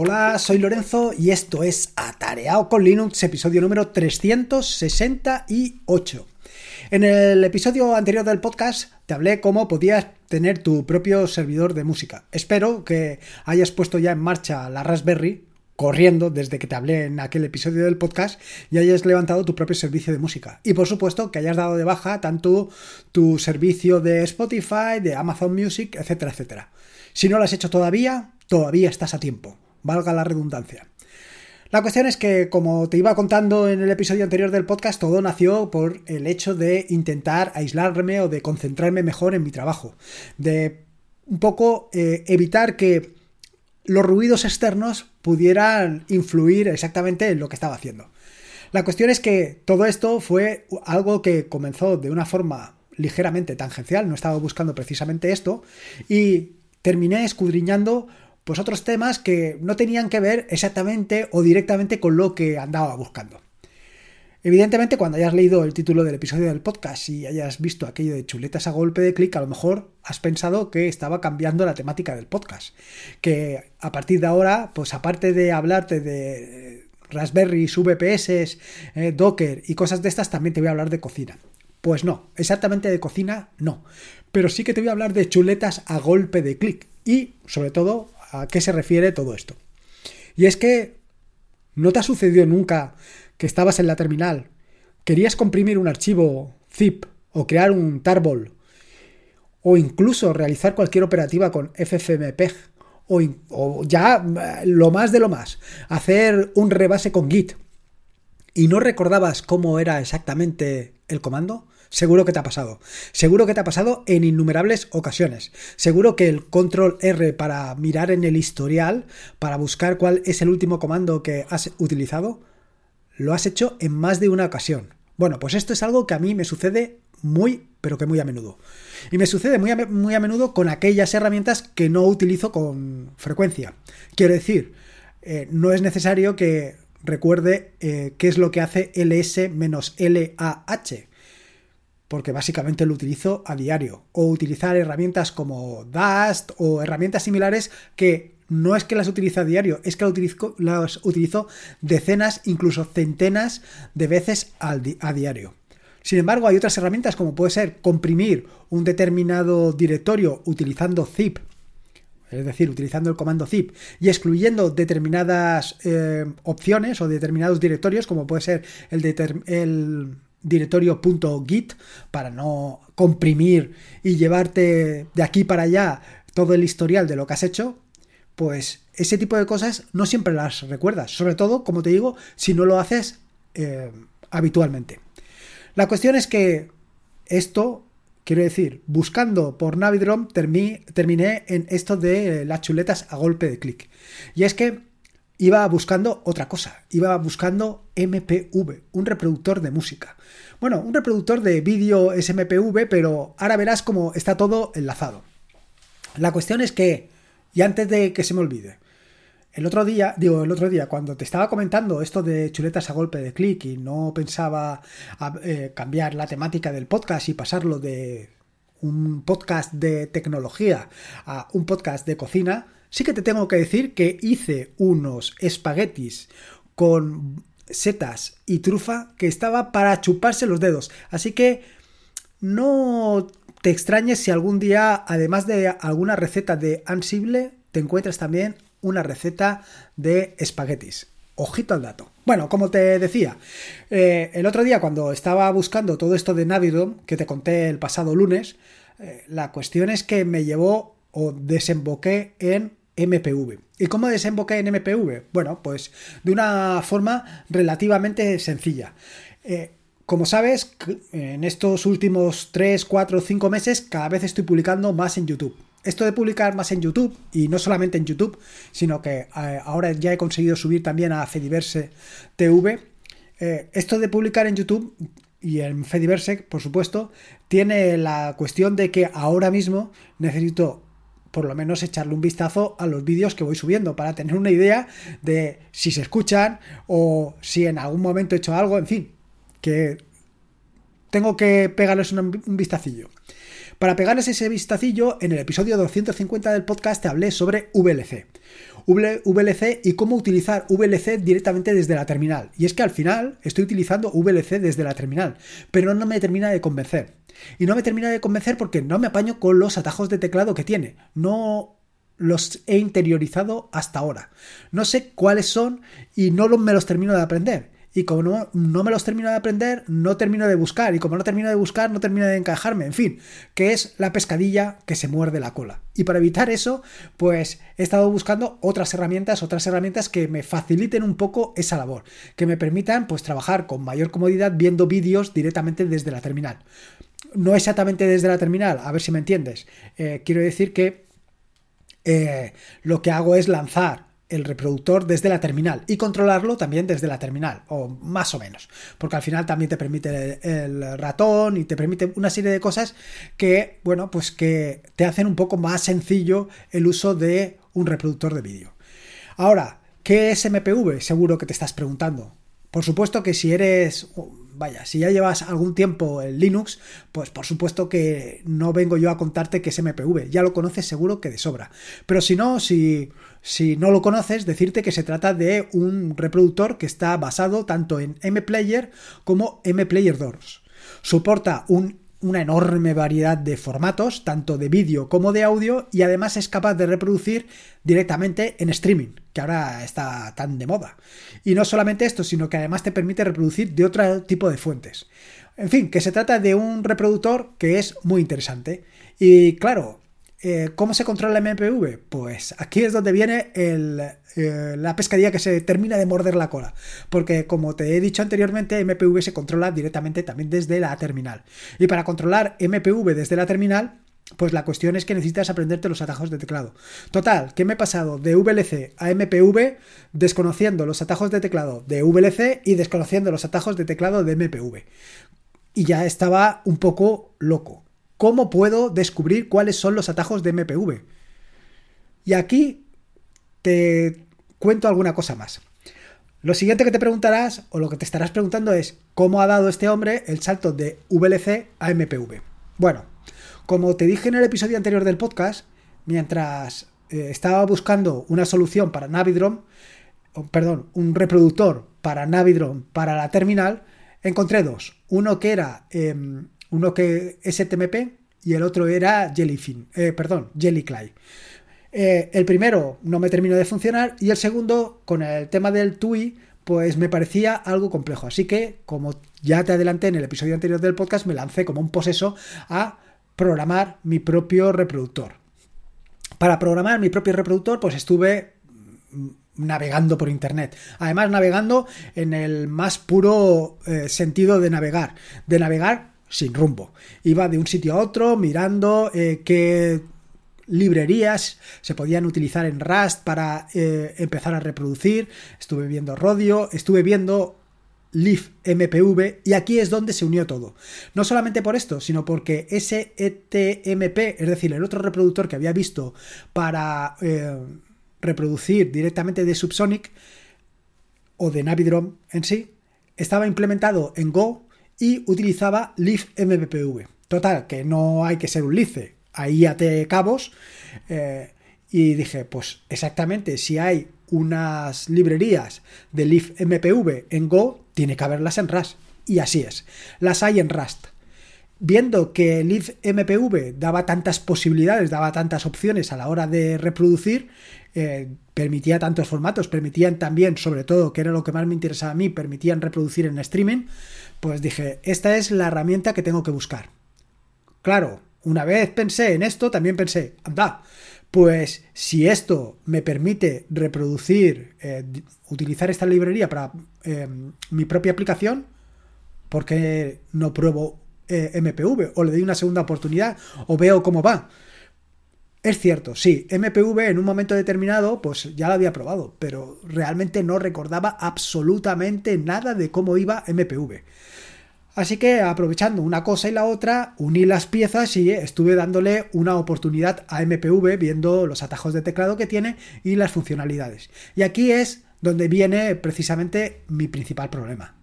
Hola, soy Lorenzo y esto es Atareado con Linux, episodio número 368. En el episodio anterior del podcast te hablé cómo podías tener tu propio servidor de música. Espero que hayas puesto ya en marcha la Raspberry corriendo desde que te hablé en aquel episodio del podcast y hayas levantado tu propio servicio de música. Y por supuesto que hayas dado de baja tanto tu servicio de Spotify, de Amazon Music, etcétera, etcétera. Si no lo has hecho todavía, todavía estás a tiempo valga la redundancia. La cuestión es que, como te iba contando en el episodio anterior del podcast, todo nació por el hecho de intentar aislarme o de concentrarme mejor en mi trabajo, de un poco eh, evitar que los ruidos externos pudieran influir exactamente en lo que estaba haciendo. La cuestión es que todo esto fue algo que comenzó de una forma ligeramente tangencial, no estaba buscando precisamente esto, y terminé escudriñando pues otros temas que no tenían que ver exactamente o directamente con lo que andaba buscando. Evidentemente, cuando hayas leído el título del episodio del podcast y hayas visto aquello de chuletas a golpe de clic, a lo mejor has pensado que estaba cambiando la temática del podcast. Que a partir de ahora, pues aparte de hablarte de Raspberry, VPS, eh, Docker y cosas de estas, también te voy a hablar de cocina. Pues no, exactamente de cocina no. Pero sí que te voy a hablar de chuletas a golpe de clic. Y, sobre todo, a qué se refiere todo esto. Y es que no te ha sucedido nunca que estabas en la terminal, querías comprimir un archivo zip o crear un tarball o incluso realizar cualquier operativa con ffmpeg o, o ya eh, lo más de lo más, hacer un rebase con git y no recordabas cómo era exactamente el comando, Seguro que te ha pasado. Seguro que te ha pasado en innumerables ocasiones. Seguro que el control R para mirar en el historial, para buscar cuál es el último comando que has utilizado, lo has hecho en más de una ocasión. Bueno, pues esto es algo que a mí me sucede muy, pero que muy a menudo. Y me sucede muy a, muy a menudo con aquellas herramientas que no utilizo con frecuencia. Quiero decir, eh, no es necesario que recuerde eh, qué es lo que hace ls-lah porque básicamente lo utilizo a diario. O utilizar herramientas como Dust o herramientas similares que no es que las utilice a diario, es que las utilizo, decenas, incluso centenas de veces a diario. Sin embargo, hay otras herramientas como puede ser comprimir un determinado directorio utilizando zip, es decir, utilizando el comando zip y excluyendo determinadas eh, opciones o determinados directorios, como puede ser el, el directorio.git para no comprimir y llevarte de aquí para allá todo el historial de lo que has hecho, pues ese tipo de cosas no siempre las recuerdas, sobre todo, como te digo, si no lo haces eh, habitualmente. La cuestión es que esto, quiero decir, buscando por Navidrom terminé en esto de las chuletas a golpe de clic. Y es que iba buscando otra cosa, iba buscando MPV, un reproductor de música. Bueno, un reproductor de vídeo es MPV, pero ahora verás cómo está todo enlazado. La cuestión es que, y antes de que se me olvide, el otro día, digo, el otro día, cuando te estaba comentando esto de chuletas a golpe de clic y no pensaba eh, cambiar la temática del podcast y pasarlo de un podcast de tecnología a un podcast de cocina, sí que te tengo que decir que hice unos espaguetis con setas y trufa que estaba para chuparse los dedos. Así que no te extrañes si algún día, además de alguna receta de Ansible, te encuentras también una receta de espaguetis. Ojito al dato. Bueno, como te decía, eh, el otro día cuando estaba buscando todo esto de Navidom, que te conté el pasado lunes, eh, la cuestión es que me llevó o desemboqué en MPV. ¿Y cómo desemboqué en MPV? Bueno, pues de una forma relativamente sencilla. Eh, como sabes, en estos últimos 3, 4, 5 meses cada vez estoy publicando más en YouTube. Esto de publicar más en YouTube, y no solamente en YouTube, sino que eh, ahora ya he conseguido subir también a Fediverse TV, eh, esto de publicar en YouTube y en Fediverse, por supuesto, tiene la cuestión de que ahora mismo necesito por lo menos echarle un vistazo a los vídeos que voy subiendo para tener una idea de si se escuchan o si en algún momento he hecho algo, en fin, que tengo que pegarles un, vistacillo. Para pegarles ese vistacillo, en el episodio 250 del podcast te hablé sobre VLC. VLC y cómo utilizar VLC directamente desde la terminal. Y es que al final estoy utilizando VLC desde la terminal, pero no me termina de convencer. Y no me termina de convencer porque no me apaño con los atajos de teclado que tiene. No los he interiorizado hasta ahora. No sé cuáles son y no me los termino de aprender. Y como no, me los termino de aprender, no termino de buscar. Y como no termino de buscar, no termino de encajarme. En fin, que es la pescadilla que se muerde la cola. Y para evitar eso, pues he estado buscando otras herramientas, otras herramientas que me faciliten un poco esa labor. Que me permitan pues trabajar con mayor comodidad viendo vídeos directamente desde la terminal. No exactamente desde la terminal, a ver si me entiendes. Eh, quiero decir que eh, lo que hago es lanzar el reproductor desde la terminal y controlarlo también desde la terminal, o más o menos, porque al final también te permite el, ratón y te permite una serie de cosas que, bueno, pues que te hacen un poco más sencillo el uso de un reproductor de vídeo. Ahora, ¿qué es MPV? Seguro que te estás preguntando. Por supuesto que si eres vaya, si ya llevas algún tiempo en Linux, pues por supuesto que no vengo yo a contarte que es MPV, ya lo conoces seguro que de sobra. Pero si no, si, si no lo conoces, decirte que se trata de un reproductor que está basado tanto en MPlayer como MPlayer 2. Soporta un una enorme variedad de formatos, tanto de vídeo como de audio, y además es capaz de reproducir directamente en streaming, que ahora está tan de moda. Y no solamente esto, sino que además te permite reproducir de otro tipo de fuentes. En fin, que se trata de un reproductor que es muy interesante. Y claro, eh, ¿Cómo se controla el MPV? Pues aquí es donde viene eh, la pescadilla que se termina de morder la cola. Porque como te he dicho anteriormente, MPV se controla directamente también desde la terminal. Y para controlar MPV desde la terminal, pues la cuestión es que necesitas aprenderte los atajos de teclado. Total, ¿qué me he pasado de VLC a MPV desconociendo los atajos de teclado de VLC y desconociendo los atajos de teclado de MPV? Y ya estaba un poco loco. ¿Cómo puedo descubrir cuáles son los atajos de MPV? Y aquí te cuento alguna cosa más. Lo siguiente que te preguntarás, o lo que te estarás preguntando es, ¿cómo ha dado este hombre el salto de VLC a MPV? Bueno, como te dije en el episodio anterior del podcast, mientras eh, estaba buscando una solución para Navidrom, perdón, un reproductor para Navidrom para la terminal, encontré dos. Uno que era em, uno que STMP y el otro era Jellyfin, eh, perdón, Jellycly. Eh, el primero no me terminó de funcionar y el segundo, con el tema del TUI, pues me parecía algo complejo. Así que, como ya te adelanté en el episodio anterior del podcast, me lancé como un poseso a programar mi propio reproductor. Para programar mi propio reproductor, pues estuve navegando por internet. Además, navegando en el más puro eh, sentido de navegar. De navegar sin rumbo. Iba de un sitio a otro mirando eh, qué librerías se podían utilizar en Rust para eh, empezar a reproducir. Estuve viendo Rodio, estuve viendo Leaf MPV y aquí es donde se unió todo. No solamente por esto, sino porque ese ETMP, es decir, el otro reproductor que había visto para eh, reproducir directamente de Subsonic o de Navidrom en sí, estaba implementado en Go y utilizaba MPV. Total, que no hay que ser un lice, ahí até cabos eh, y dije, pues exactamente, si hay unas librerías de Leaf MPV en Go, tiene que haberlas en Rust. Y así es, las hay en Rust. Viendo que Leaf MPV daba tantas posibilidades, daba tantas opciones a la hora de reproducir, eh, permitía tantos formatos, permitían también, sobre todo, que era lo que más me interesaba a mí, permitían reproducir en streaming, pues dije, esta es la herramienta que tengo que buscar. Claro, una vez pensé en esto, también pensé, anda, pues si esto me permite reproducir, eh, utilizar esta librería para eh, mi propia aplicación, ¿por qué no pruebo MPV? O le doy una segunda oportunidad o veo cómo va. Es cierto, sí, MPV en un momento determinado pues ya lo había probado, pero realmente no recordaba absolutamente nada de cómo iba MPV. Así que aprovechando una cosa y la otra, uní las piezas y estuve dándole una oportunidad a MPV viendo los atajos de teclado que tiene y las funcionalidades. Y aquí es donde viene precisamente mi principal problema.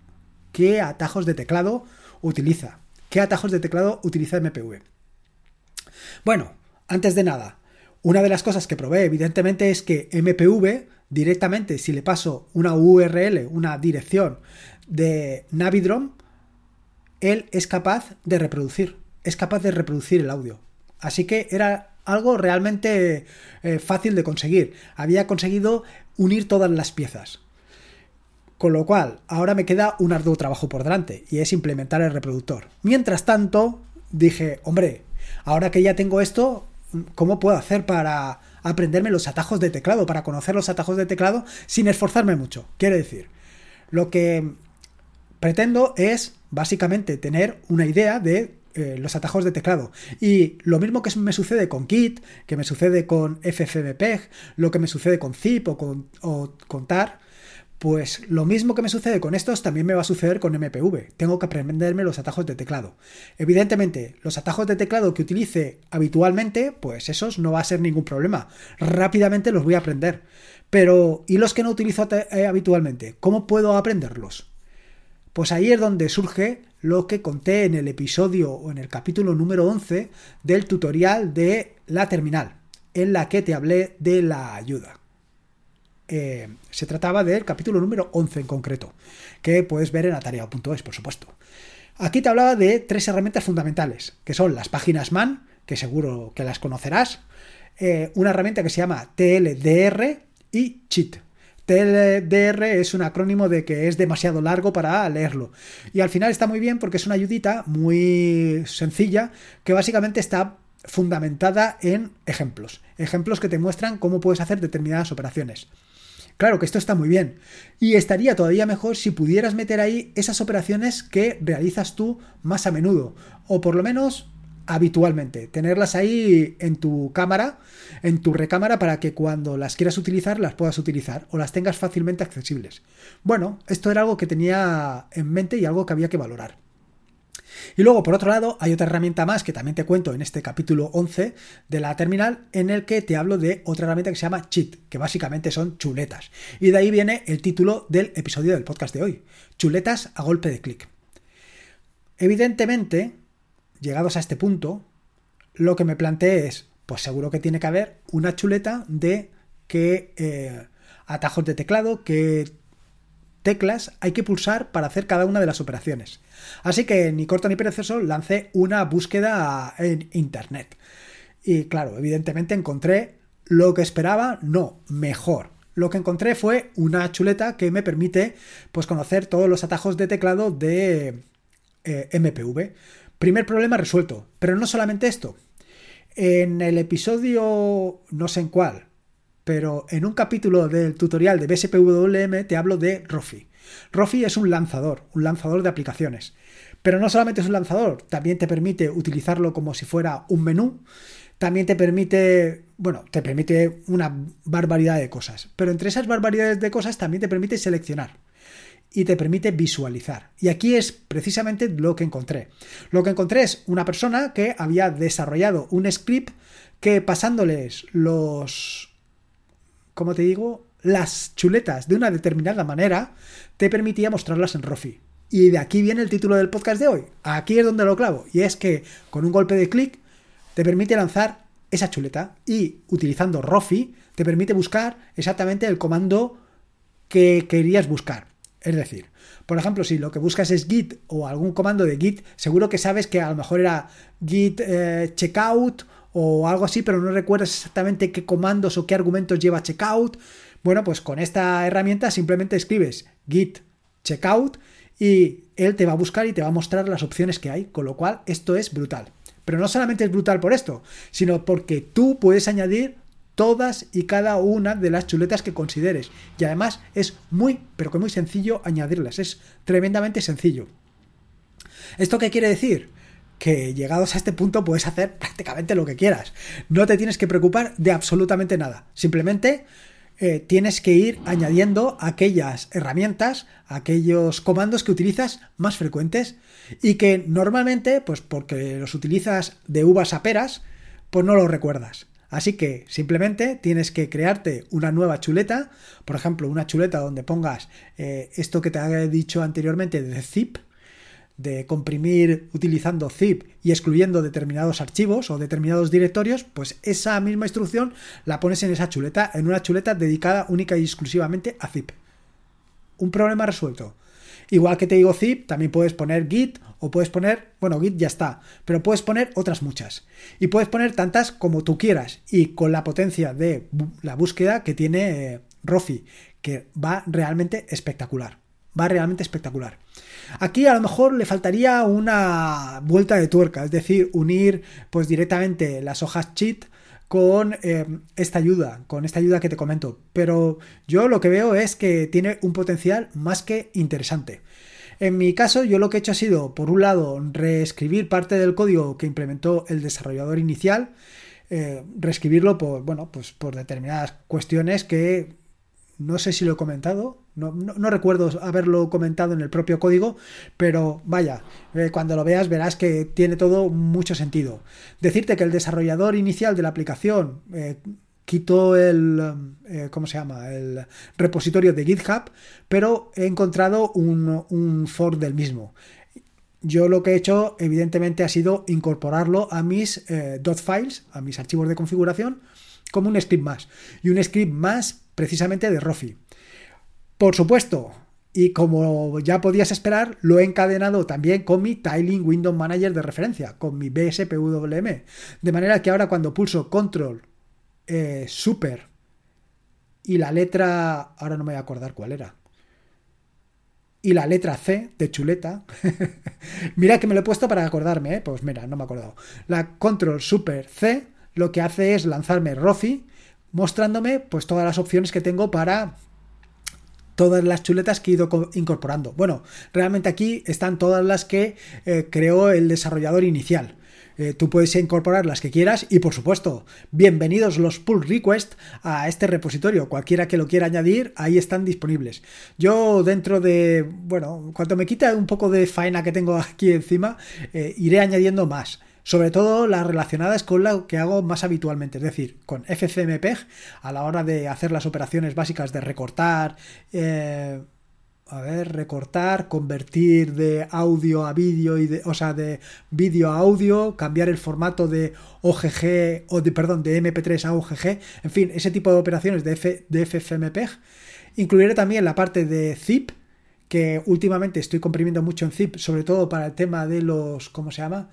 ¿Qué atajos de teclado utiliza? ¿Qué atajos de teclado utiliza MPV? Bueno, antes de nada, una de las cosas que probé evidentemente es que MPV directamente si le paso una URL, una dirección de Navidrom, él es capaz de reproducir, es capaz de reproducir el audio. Así que era algo realmente eh, fácil de conseguir. Había conseguido unir todas las piezas. Con lo cual, ahora me queda un arduo trabajo por delante y es implementar el reproductor. Mientras tanto, dije, hombre, ahora que ya tengo esto, ¿cómo puedo hacer para aprenderme los atajos de teclado, para conocer los atajos de teclado sin esforzarme mucho? Quiere decir, lo que pretendo es básicamente tener una idea de eh, los atajos de teclado. Y lo mismo que me sucede con Git, que me sucede con FFmpeg, lo que me sucede con zip o con, o con tar, pues lo mismo que me sucede con estos también me va a suceder con MPV. Tengo que aprenderme los atajos de teclado. Evidentemente, los atajos de teclado que utilice habitualmente, pues esos no va a ser ningún problema. Rápidamente los voy a aprender. Pero, ¿y los que no utilizo eh, habitualmente? ¿Cómo puedo aprenderlos? Pues ahí es donde surge lo que conté en el episodio o en el capítulo número 11 del tutorial de la terminal, en la que te hablé de la ayuda. Eh, se trataba del capítulo número 11 en concreto, que puedes ver en atareado.es, por supuesto. Aquí te hablaba de tres herramientas fundamentales, que son las páginas MAN, que seguro que las conocerás, eh, una herramienta que se llama TLDR y Cheat. TLDR es un acrónimo de que es demasiado largo para leerlo. Y al final está muy bien porque es una ayudita muy sencilla que básicamente está fundamentada en ejemplos. Ejemplos que te muestran cómo puedes hacer determinadas operaciones. Claro que esto está muy bien. Y estaría todavía mejor si pudieras meter ahí esas operaciones que realizas tú más a menudo. O por lo menos habitualmente. Tenerlas ahí en tu cámara, en tu recámara, para que cuando las quieras utilizar las puedas utilizar o las tengas fácilmente accesibles. Bueno, esto era algo que tenía en mente y algo que había que valorar. Y luego, por otro lado, hay otra herramienta más que también te cuento en este capítulo 11 de la terminal, en el que te hablo de otra herramienta que se llama Cheat, que básicamente son chuletas. Y de ahí viene el título del episodio del podcast de hoy, chuletas a golpe de clic. Evidentemente, llegados a este punto, lo que me planteé es, pues seguro que tiene que haber una chuleta de qué eh, atajos de teclado, qué teclas hay que pulsar para hacer cada una de las operaciones. Así que ni corto ni perezoso lancé una búsqueda en internet. Y claro, evidentemente encontré lo que esperaba, no, mejor. Lo que encontré fue una chuleta que me permite pues conocer todos los atajos de teclado de eh, MPV. Primer problema resuelto. Pero no solamente esto. En el episodio, no sé en cuál, pero en un capítulo del tutorial de BSPWM te hablo de Rofi. Rofi es un lanzador, un lanzador de aplicaciones. Pero no solamente es un lanzador, también te permite utilizarlo como si fuera un menú. También te permite, bueno, te permite una barbaridad de cosas. Pero entre esas barbaridades de cosas también te permite seleccionar y te permite visualizar. Y aquí es precisamente lo que encontré. Lo que encontré es una persona que había desarrollado un script que pasándoles los, como te digo, las chuletas de una determinada manera, te permitía mostrarlas en Rofi. Y de aquí viene el título del podcast de hoy. Aquí es donde lo clavo. Y es que con un golpe de clic te permite lanzar esa chuleta y utilizando Rofi te permite buscar exactamente el comando que querías buscar. Es decir, por ejemplo, si lo que buscas es git o algún comando de git, seguro que sabes que a lo mejor era git eh, checkout o algo así, pero no recuerdas exactamente qué comandos o qué argumentos lleva checkout. Bueno, pues con esta herramienta simplemente escribes git checkout y él te va a buscar y te va a mostrar las opciones que hay, con lo cual esto es brutal. Pero no solamente es brutal por esto, sino porque tú puedes añadir todas y cada una de las chuletas que consideres. Y además es muy, pero que muy sencillo añadirlas. Es tremendamente sencillo. ¿Esto qué quiere decir? Que llegados a este punto puedes hacer prácticamente lo que quieras. No te tienes que preocupar de absolutamente nada. Simplemente eh, tienes que ir añadiendo aquellas herramientas, aquellos comandos que utilizas más frecuentes y que normalmente, pues porque los utilizas de uvas a peras, pues no los recuerdas. Así que simplemente tienes que crearte una nueva chuleta, por ejemplo, una chuleta donde pongas eh, esto que te he dicho anteriormente de zip, de comprimir utilizando zip y excluyendo determinados archivos o determinados directorios, pues esa misma instrucción la pones en esa chuleta, en una chuleta dedicada única y exclusivamente a zip. Un problema resuelto. Igual que te digo zip, también puedes poner git o puedes poner, bueno, git ya está, pero puedes poner otras muchas. Y puedes poner tantas como tú quieras y con la potencia de la búsqueda que tiene eh, Rofi, que va realmente espectacular. Va realmente espectacular. Aquí a lo mejor le faltaría una vuelta de tuerca, es decir, unir pues directamente las hojas cheat con eh, esta ayuda, con esta ayuda que te comento. Pero yo lo que veo es que tiene un potencial más que interesante. En mi caso, yo lo que he hecho ha sido, por un lado, reescribir parte del código que implementó el desarrollador inicial, eh, reescribirlo por, bueno, pues por determinadas cuestiones que no sé si lo he comentado, no, recuerdo haberlo comentado en el propio código, pero vaya, eh, cuando lo veas verás que tiene todo mucho sentido. Decirte que el desarrollador inicial de la aplicación eh, quitó el, eh, ¿cómo se llama? El repositorio de GitHub, pero he encontrado un, un fork del mismo. Yo lo que he hecho, evidentemente, ha sido incorporarlo a mis dot files, a mis archivos de configuración, como un script más. Y un script más precisamente de Rofi. Por supuesto, y como ya podías esperar, lo he encadenado también con mi Tiling Window Manager de referencia, con mi BSPWM. De manera que ahora cuando pulso Control eh, Super y la letra, ahora no me voy a acordar cuál era, y la letra C de chuleta, mira que me lo he puesto para acordarme, ¿eh? pues mira, no me he acordado. La Control Super C lo que hace es lanzarme Rofi mostrándome pues todas las opciones que tengo para todas las chuletas que he ido incorporando. Bueno, realmente aquí están todas las que eh, creó el desarrollador inicial. Eh, tú puedes incorporar las que quieras y por supuesto, bienvenidos los pull requests a este repositorio. Cualquiera que lo quiera añadir, ahí están disponibles. Yo dentro de, bueno, cuando me quita un poco de faena que tengo aquí encima, eh, iré añadiendo más sobre todo las relacionadas con lo que hago más habitualmente, es decir, con FCMPEG a la hora de hacer las operaciones básicas de recortar, eh, a ver, recortar, convertir de audio a vídeo y de, o sea, de vídeo a audio, cambiar el formato de OGG o de, perdón, de MP3 a OGG, en fin, ese tipo de operaciones de, F, de FFmpeg. Incluiré también la parte de zip, que últimamente estoy comprimiendo mucho en zip, sobre todo para el tema de los, ¿cómo se llama?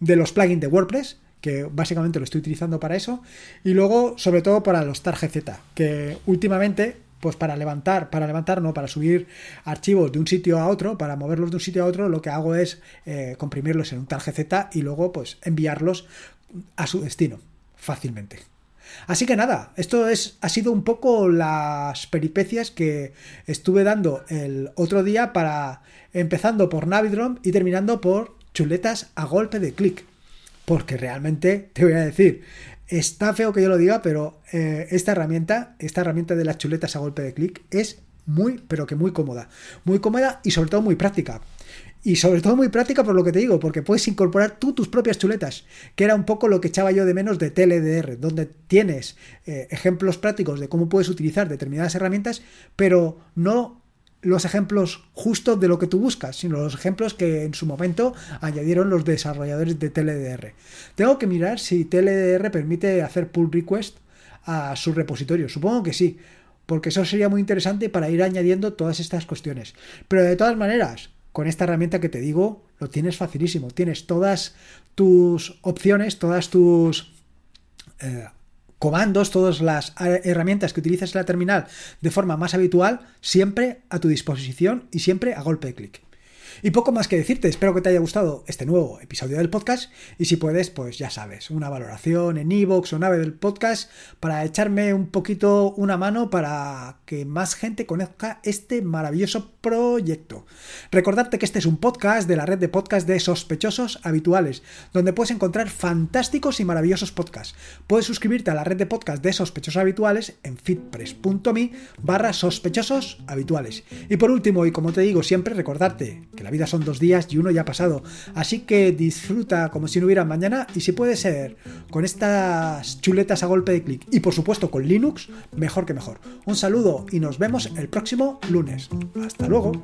De los plugins de WordPress, que básicamente lo estoy utilizando para eso, y luego sobre todo para los targz, que últimamente pues para levantar, para levantar, no, para subir archivos de un sitio a otro, para moverlos de un sitio a otro, lo que hago es eh, comprimirlos en un targz y luego pues enviarlos a su destino fácilmente. Así que nada, esto es, ha sido un poco las peripecias que estuve dando el otro día para empezando por Navidrom y terminando por chuletas a golpe de clic. Porque realmente, te voy a decir, está feo que yo lo diga, pero eh, esta herramienta, esta herramienta de las chuletas a golpe de clic es muy, pero que muy cómoda. Muy cómoda y sobre todo muy práctica. Y sobre todo muy práctica por lo que te digo, porque puedes incorporar tú tus propias chuletas, que era un poco lo que echaba yo de menos de TLDR, donde tienes eh, ejemplos prácticos de cómo puedes utilizar determinadas herramientas, pero no los ejemplos justos de lo que tú buscas, sino los ejemplos que en su momento añadieron los desarrolladores de TLDR. Tengo que mirar si TLDR permite hacer pull request a su repositorio. Supongo que sí, porque eso sería muy interesante para ir añadiendo todas estas cuestiones. Pero de todas maneras, con esta herramienta que te digo, lo tienes facilísimo. Tienes todas tus opciones, todas tus eh, comandos, todas las herramientas que utilizas en la terminal de forma más habitual, siempre a tu disposición y siempre a golpe de clic. Y poco más que decirte, espero que te haya gustado este nuevo episodio del podcast y si puedes, pues ya sabes, una valoración en iVoox o nave del podcast para echarme un poquito una mano para que más gente conozca este maravilloso proyecto. Recordarte que este es un podcast de la red de podcast de sospechosos habituales, donde puedes encontrar fantásticos y maravillosos podcasts. Puedes suscribirte a la red de podcast de sospechosos habituales en fitpress.me barra sospechosos habituales. Y por último, y como te digo siempre, recordarte que la la vida son dos días y uno ya ha pasado. Así que disfruta como si no hubiera mañana y si puede ser con estas chuletas a golpe de clic y por supuesto con Linux, mejor que mejor. Un saludo y nos vemos el próximo lunes. Hasta luego.